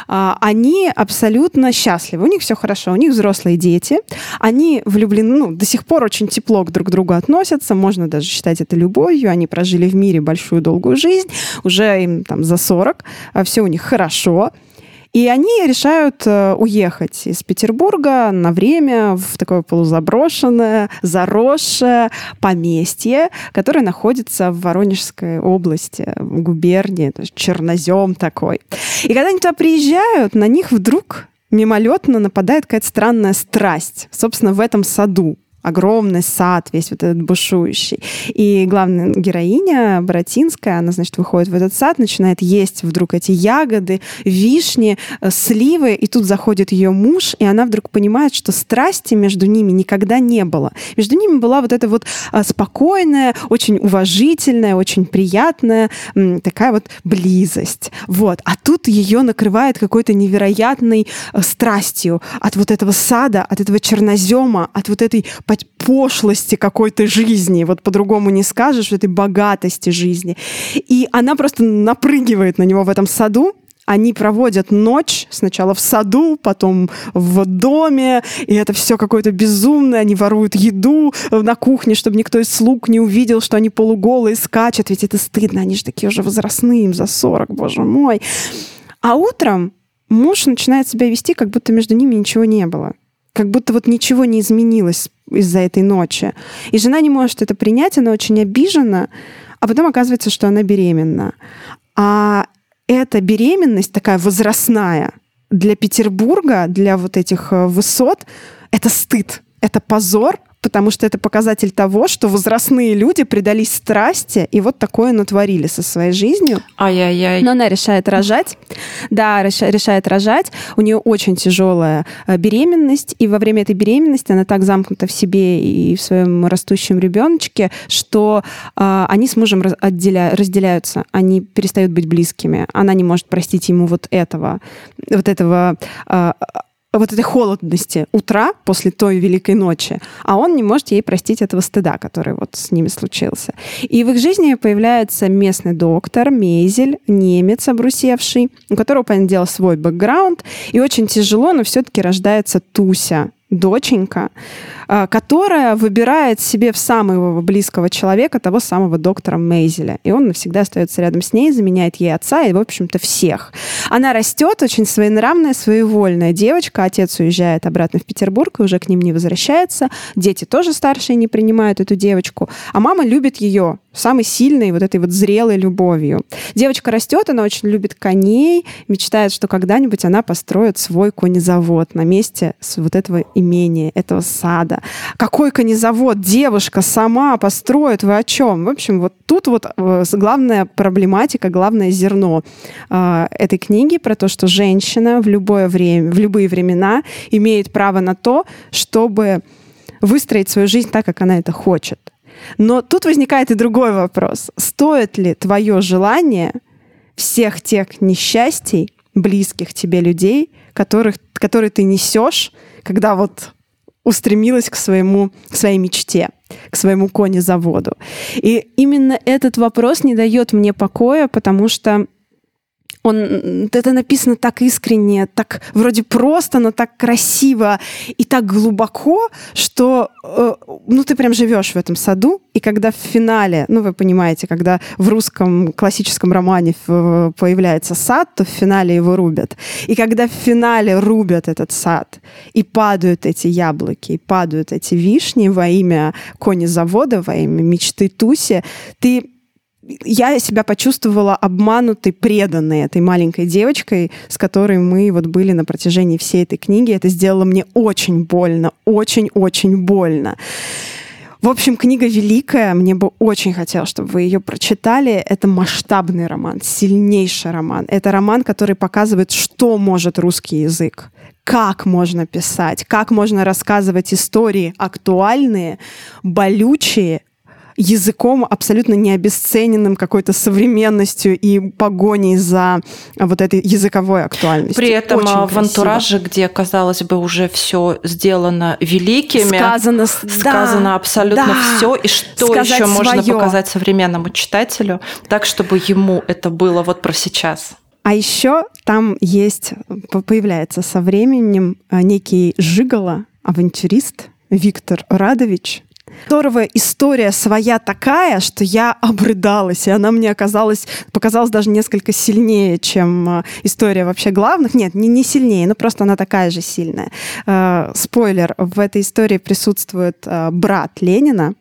А, они абсолютно счастливы, у них все хорошо, у них взрослые дети, они влюблены, ну, до сих пор очень тепло друг к другу относятся, можно даже считать это любовью, они прожили в мире большую долгую жизнь, уже им там за 40, а все у них хорошо. И они решают э, уехать из Петербурга на время в такое полузаброшенное, заросшее поместье, которое находится в Воронежской области, в губернии, то есть чернозем такой. И когда они туда приезжают, на них вдруг мимолетно нападает какая-то странная страсть, собственно, в этом саду огромный сад, весь вот этот бушующий. И главная героиня, Боротинская, она, значит, выходит в этот сад, начинает есть вдруг эти ягоды, вишни, э, сливы, и тут заходит ее муж, и она вдруг понимает, что страсти между ними никогда не было. Между ними была вот эта вот э, спокойная, очень уважительная, очень приятная такая вот близость. Вот. А тут ее накрывает какой-то невероятной э, страстью от вот этого сада, от этого чернозема, от вот этой пошлости какой-то жизни, вот по-другому не скажешь, этой богатости жизни. И она просто напрыгивает на него в этом саду, они проводят ночь сначала в саду, потом в доме, и это все какое-то безумное. Они воруют еду на кухне, чтобы никто из слуг не увидел, что они полуголые скачут. Ведь это стыдно, они же такие уже возрастные, им за 40, боже мой. А утром муж начинает себя вести, как будто между ними ничего не было. Как будто вот ничего не изменилось из-за этой ночи. И жена не может это принять, она очень обижена, а потом оказывается, что она беременна. А эта беременность такая возрастная для Петербурга, для вот этих э, высот, это стыд, это позор, потому что это показатель того, что возрастные люди предались страсти и вот такое натворили со своей жизнью. Ай-яй-яй. Но она решает рожать. Да, решает рожать. У нее очень тяжелая э, беременность, и во время этой беременности она так замкнута в себе и в своем растущем ребеночке, что э, они с мужем отделя... разделяются, они перестают быть близкими. Она не может простить ему вот этого, вот этого э, вот этой холодности утра после той великой ночи, а он не может ей простить этого стыда, который вот с ними случился. И в их жизни появляется местный доктор, Мейзель, немец обрусевший, у которого, понятное дело, свой бэкграунд, и очень тяжело, но все-таки рождается Туся, доченька, а, которая выбирает себе в самого близкого человека того самого доктора Мейзеля. И он навсегда остается рядом с ней, заменяет ей отца и, в общем-то, всех. Она растет, очень своенравная, своевольная девочка. Отец уезжает обратно в Петербург и уже к ним не возвращается. Дети тоже старшие не принимают эту девочку. А мама любит ее самой сильной вот этой вот зрелой любовью. Девочка растет, она очень любит коней, мечтает, что когда-нибудь она построит свой конезавод на месте вот этого имения, этого сада. Какой конезавод девушка сама построит? Вы о чем? В общем, вот тут вот э, главная проблематика, главное зерно э, этой книги про то, что женщина в любое время, в любые времена имеет право на то, чтобы выстроить свою жизнь так, как она это хочет. Но тут возникает и другой вопрос. Стоит ли твое желание всех тех несчастий, близких тебе людей, которых, которые ты несешь, когда вот устремилась к, своему, к своей мечте, к своему конезаводу. И именно этот вопрос не дает мне покоя, потому что он, это написано так искренне, так вроде просто, но так красиво и так глубоко, что э, ну ты прям живешь в этом саду, и когда в финале, ну вы понимаете, когда в русском классическом романе появляется сад, то в финале его рубят. И когда в финале рубят этот сад, и падают эти яблоки, и падают эти вишни во имя конезавода, во имя мечты Туси, ты я себя почувствовала обманутой, преданной этой маленькой девочкой, с которой мы вот были на протяжении всей этой книги. Это сделало мне очень больно, очень-очень больно. В общем, книга великая, мне бы очень хотелось, чтобы вы ее прочитали. Это масштабный роман, сильнейший роман. Это роман, который показывает, что может русский язык как можно писать, как можно рассказывать истории актуальные, болючие, языком абсолютно не обесцененным какой-то современностью и погоней за вот этой языковой актуальностью. При этом Очень в красиво. антураже, где, казалось бы, уже все сделано великими, сказано, сказано да, абсолютно да, все, и что еще свое. можно показать современному читателю, так, чтобы ему это было вот про сейчас. А еще там есть, появляется со временем э, некий жигало, авантюрист Виктор Радович, которого история своя такая, что я обрыдалась, и она мне оказалась, показалась даже несколько сильнее, чем э, история вообще главных. Нет, не, не сильнее, но просто она такая же сильная. Э, спойлер, в этой истории присутствует э, брат Ленина,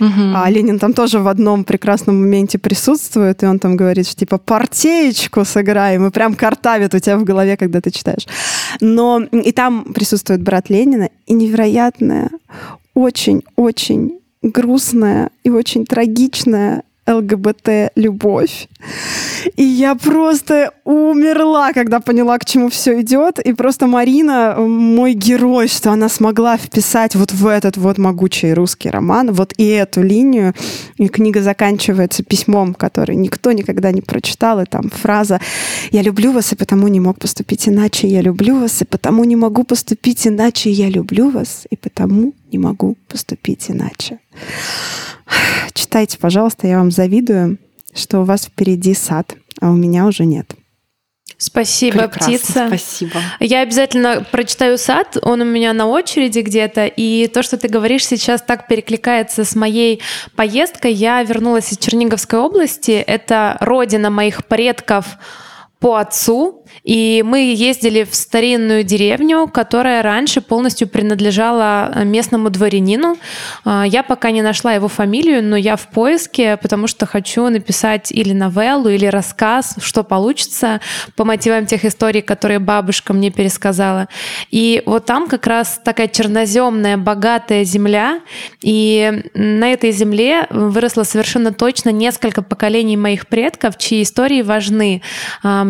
Угу. А Ленин там тоже в одном прекрасном моменте присутствует, и он там говорит, что типа партеечку сыграем, и прям картавит у тебя в голове, когда ты читаешь. Но и там присутствует брат Ленина, и невероятная, очень-очень грустная и очень трагичная ЛГБТ-любовь. И я просто умерла, когда поняла, к чему все идет. И просто Марина, мой герой, что она смогла вписать вот в этот вот могучий русский роман, вот и эту линию. И книга заканчивается письмом, который никто никогда не прочитал. И там фраза «Я люблю вас, и потому не мог поступить иначе. Я люблю вас, и потому не могу поступить иначе. Я люблю вас, и потому не могу поступить иначе». Читайте, пожалуйста, я вам завидую, что у вас впереди сад, а у меня уже нет. Спасибо, Прекрасно, птица. Спасибо. Я обязательно прочитаю сад, он у меня на очереди где-то, и то, что ты говоришь сейчас, так перекликается с моей поездкой. Я вернулась из Черниговской области, это родина моих предков по отцу, и мы ездили в старинную деревню, которая раньше полностью принадлежала местному дворянину. А, я пока не нашла его фамилию, но я в поиске, потому что хочу написать или новеллу, или рассказ, что получится по мотивам тех историй, которые бабушка мне пересказала. И вот там как раз такая черноземная, богатая земля, и на этой земле выросло совершенно точно несколько поколений моих предков, чьи истории важны.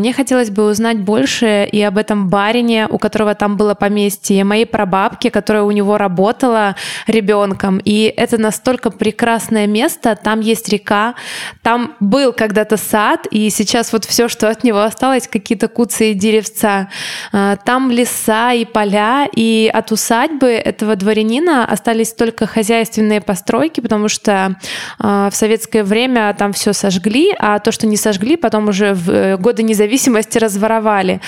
Мне хотелось бы узнать больше и об этом барине, у которого там было поместье, моей прабабке, которая у него работала ребенком. И это настолько прекрасное место, там есть река, там был когда-то сад, и сейчас вот все, что от него осталось, какие-то куцы и деревца. А, там леса и поля, и от усадьбы этого дворянина остались только хозяйственные постройки, потому что а, в советское время там все сожгли, а то, что не сожгли, потом уже в э, годы независимости разворовали воровали.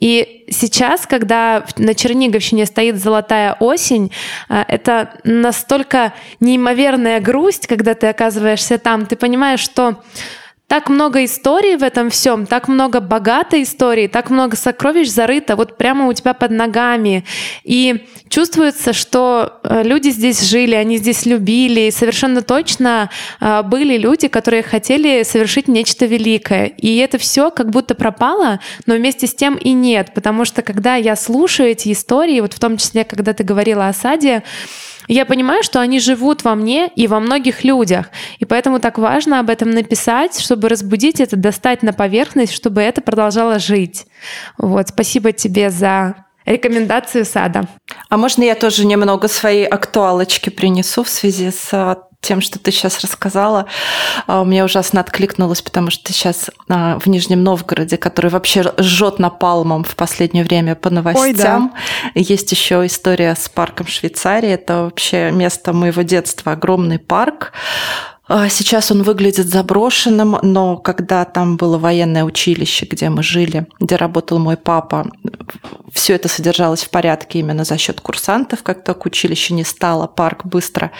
И сейчас, когда на Черниговщине стоит золотая осень, э, это настолько неимоверная грусть, когда ты оказываешься там, ты понимаешь, что так много историй в этом всем, так много богатой истории, так много сокровищ зарыто вот прямо у тебя под ногами. И чувствуется, что э, люди здесь жили, они здесь любили, и совершенно точно э, были люди, которые хотели совершить нечто великое. И это все как будто пропало, но вместе с тем и нет, потому что когда я слушаю эти истории, вот в том числе, когда ты говорила о саде, я понимаю, что они живут во мне и во многих людях. И поэтому так важно об этом написать, чтобы разбудить это, достать на поверхность, чтобы это продолжало жить. Вот, спасибо тебе за рекомендацию сада. А можно я тоже немного своей актуалочки принесу в связи с а, тем, что ты сейчас рассказала, а, мне ужасно откликнулось, потому что сейчас а, в Нижнем Новгороде, который вообще жжет напалмом в последнее время по новостям, Ой, да. есть еще история с парком Швейцарии. Это вообще место моего детства, огромный парк. А, сейчас он выглядит заброшенным, но когда там было военное училище, где мы жили, где работал мой папа, все это содержалось в порядке именно за счет курсантов. Как только училище не стало, парк быстро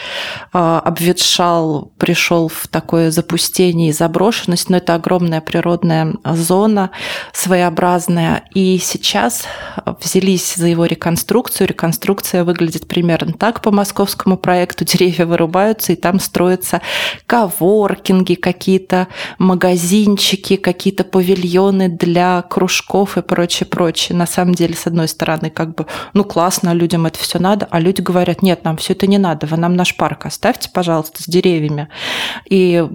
а, обветшал, пришел в такое запустение и заброшенность, но это огромная природная зона, своеобразная. И сейчас взялись за его реконструкцию. Реконструкция выглядит примерно так по московскому проекту. Деревья вырубаются, и там строится коворкинги, какие-то магазинчики, какие-то павильоны для кружков и прочее, прочее. На самом деле, с одной стороны, как бы, ну классно, людям это все надо, а люди говорят, нет, нам все это не надо, вы нам наш парк оставьте, пожалуйста, с деревьями. И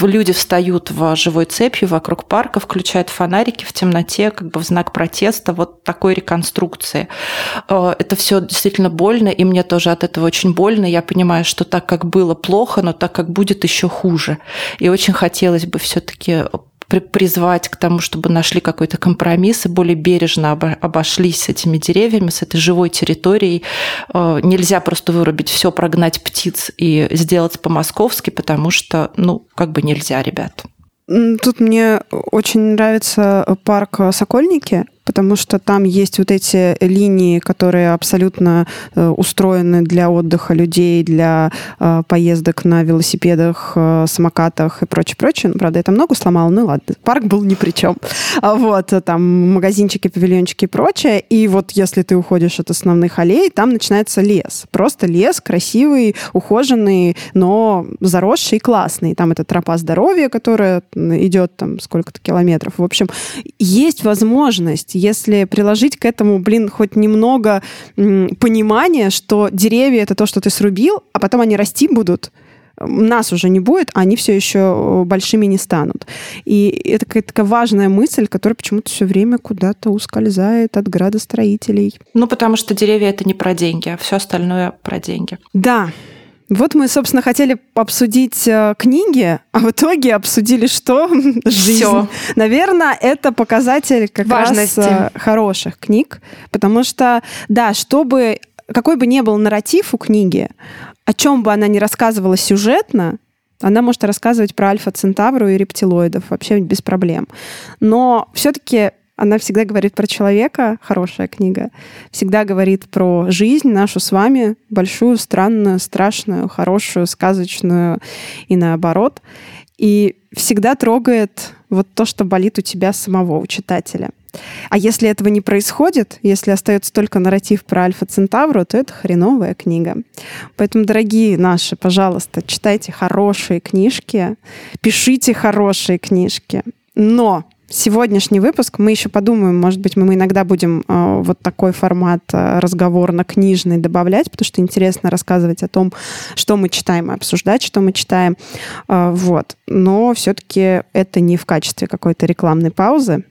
люди встают в живой цепью вокруг парка, включают фонарики в темноте, как бы в знак протеста вот такой реконструкции. Э, это все действительно больно, и мне тоже от этого очень больно. Я понимаю, что так как было плохо, но так как будет еще хуже. И очень хотелось бы все-таки призвать к тому, чтобы нашли какой-то компромисс и более бережно обошлись с этими деревьями, с этой живой территорией. Э, нельзя просто вырубить все, прогнать птиц и сделать по-московски, потому что, ну, как бы нельзя, ребят. Тут мне очень нравится парк Сокольники потому что там есть вот эти линии, которые абсолютно э, устроены для отдыха людей, для э, поездок на велосипедах, э, самокатах и прочее, прочее. Ну, правда, это много сломало, ну ладно, парк был ни при чем. А вот, там магазинчики, павильончики и прочее. И вот если ты уходишь от основных аллей, там начинается лес. Просто лес красивый, ухоженный, но заросший и классный. Там это тропа здоровья, которая идет там сколько-то километров. В общем, есть возможность есть, если приложить к этому, блин, хоть немного м, понимания, что деревья это то, что ты срубил, а потом они расти будут, нас уже не будет, а они все еще большими не станут. И это какая-то такая важная мысль, которая почему-то все время куда-то ускользает от градостроителей. Ну, потому что деревья это не про деньги, а все остальное про деньги. Да, вот мы, собственно, хотели обсудить э, книги, а в итоге обсудили что? Жизнь. Всё. Наверное, это показатель как Важности. раз э, хороших книг, потому что, да, чтобы какой бы ни был нарратив у книги, о чем бы она ни рассказывала сюжетно, она может рассказывать про альфа-центавру и рептилоидов вообще без проблем. Но все-таки она всегда говорит про человека, хорошая книга, всегда говорит про жизнь нашу с вами, большую, странную, страшную, хорошую, сказочную и наоборот. И всегда трогает вот то, что болит у тебя самого, у читателя. А если этого не происходит, если остается только нарратив про Альфа Центавру, то это хреновая книга. Поэтому, дорогие наши, пожалуйста, читайте хорошие книжки, пишите хорошие книжки. Но сегодняшний выпуск мы еще подумаем, может быть, мы иногда будем э, вот такой формат э, разговорно-книжный добавлять, потому что интересно рассказывать о том, что мы читаем, обсуждать, что мы читаем. Э, вот. Но все-таки это не в качестве какой-то рекламной паузы.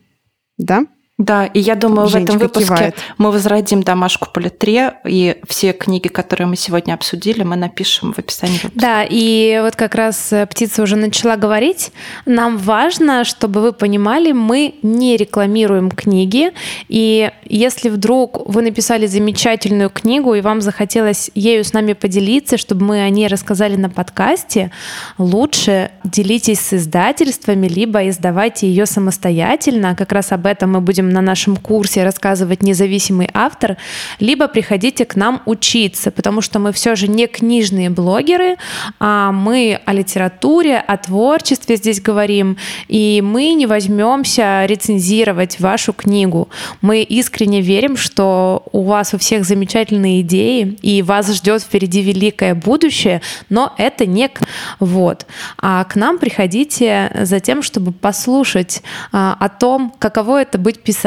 Да? Да, и я думаю, в Женечка этом выпуске кивает. мы возродим домашку по литре, и все книги, которые мы сегодня обсудили, мы напишем в описании выпуска. Да, и вот как раз э, птица уже начала говорить. Нам важно, чтобы вы понимали, мы не рекламируем книги. И если вдруг вы написали замечательную книгу, и вам захотелось ею с нами поделиться, чтобы мы о ней рассказали на подкасте, лучше делитесь с издательствами, либо издавайте ее самостоятельно. Как раз об этом мы будем на нашем курсе рассказывать независимый автор, либо приходите к нам учиться, потому что мы все же не книжные блогеры, а мы о литературе, о творчестве здесь говорим, и мы не возьмемся рецензировать вашу книгу. Мы искренне верим, что у вас у всех замечательные идеи, и вас ждет впереди великое будущее, но это не к- вот. А к нам приходите за тем, чтобы послушать а, о том, каково это быть писателем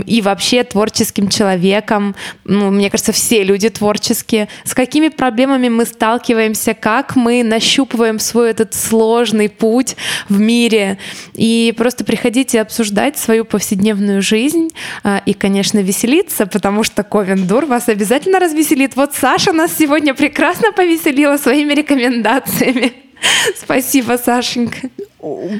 и вообще творческим человеком. Ну, мне кажется, все люди творческие. С какими проблемами мы сталкиваемся, как мы нащупываем свой этот сложный путь в мире. И просто приходите обсуждать свою повседневную жизнь а, и, конечно, веселиться, потому что Ковендур вас обязательно развеселит. Вот Саша нас сегодня прекрасно повеселила своими рекомендациями. Спасибо, Сашенька.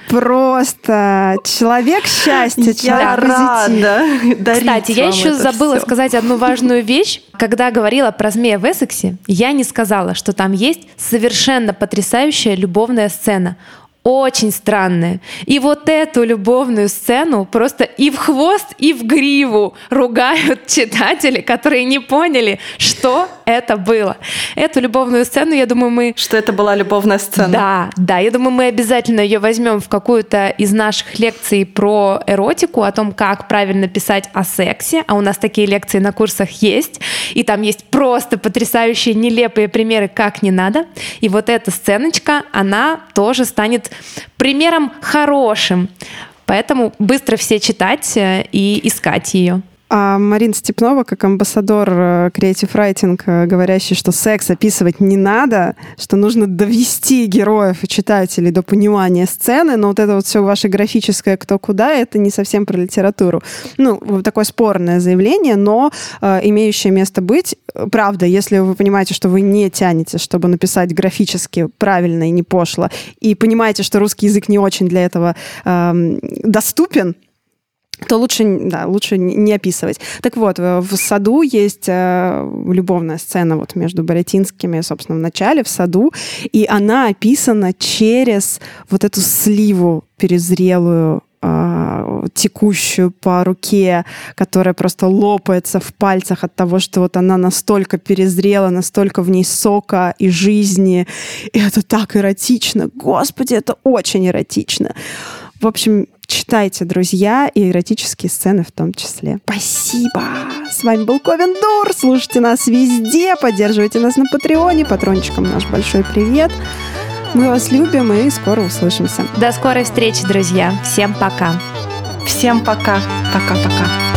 Просто человек счастья, человек позитив. Кстати, я еще забыла сказать одну важную вещь. Когда говорила про змея в Эссексе, я не сказала, что там есть совершенно потрясающая любовная сцена. Очень странная. И вот эту любовную сцену просто и в хвост, и в гриву ругают читатели, которые не поняли, что это было. Эту любовную сцену, я думаю, мы Что это была любовная сцена. да, да, я думаю, мы обязательно ее возьмем в какую-то из наших лекций про эротику, о том, как правильно писать о сексе. А у нас такие лекции на курсах есть. И там есть просто потрясающие, нелепые примеры, как не надо. И вот эта сценочка, она тоже станет примером хорошим. Поэтому быстро все читать э, и искать ее. А Марина Степнова, как амбассадор э, Creative Writing, э, говорящий, что секс описывать не надо, что нужно довести героев и читателей до понимания сцены, но вот это вот все ваше графическое кто куда, это не совсем про литературу. Ну, такое спорное заявление, но э, имеющее место быть. Э, Правда, если вы понимаете, что вы не тянете, чтобы написать графически правильно и не пошло, и понимаете, что русский язык не очень для этого эм, доступен, то лучше, да, лучше не описывать. Так вот, в в саду есть э, любовная сцена вот между Борятинскими, собственно, в начале, в саду, и она описана через вот эту сливу перезрелую, э, текущую по руке, которая просто лопается в пальцах от того, что вот она настолько перезрела, настолько в ней сока и жизни. И это так эротично. Господи, это очень эротично. В общем, читайте, друзья, и эротические сцены в том числе. Спасибо! С вами был Ковен Дур. Слушайте нас везде, поддерживайте нас на Патреоне. Патрончикам наш большой привет. Мы вас любим и скоро услышимся. До скорой встречи, друзья. Всем пока. Всем пока. Пока-пока.